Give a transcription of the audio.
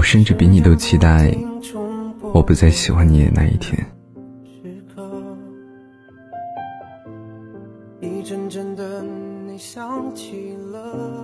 我甚至比你都期待我不再喜欢你的那一天。一阵阵的你想起了。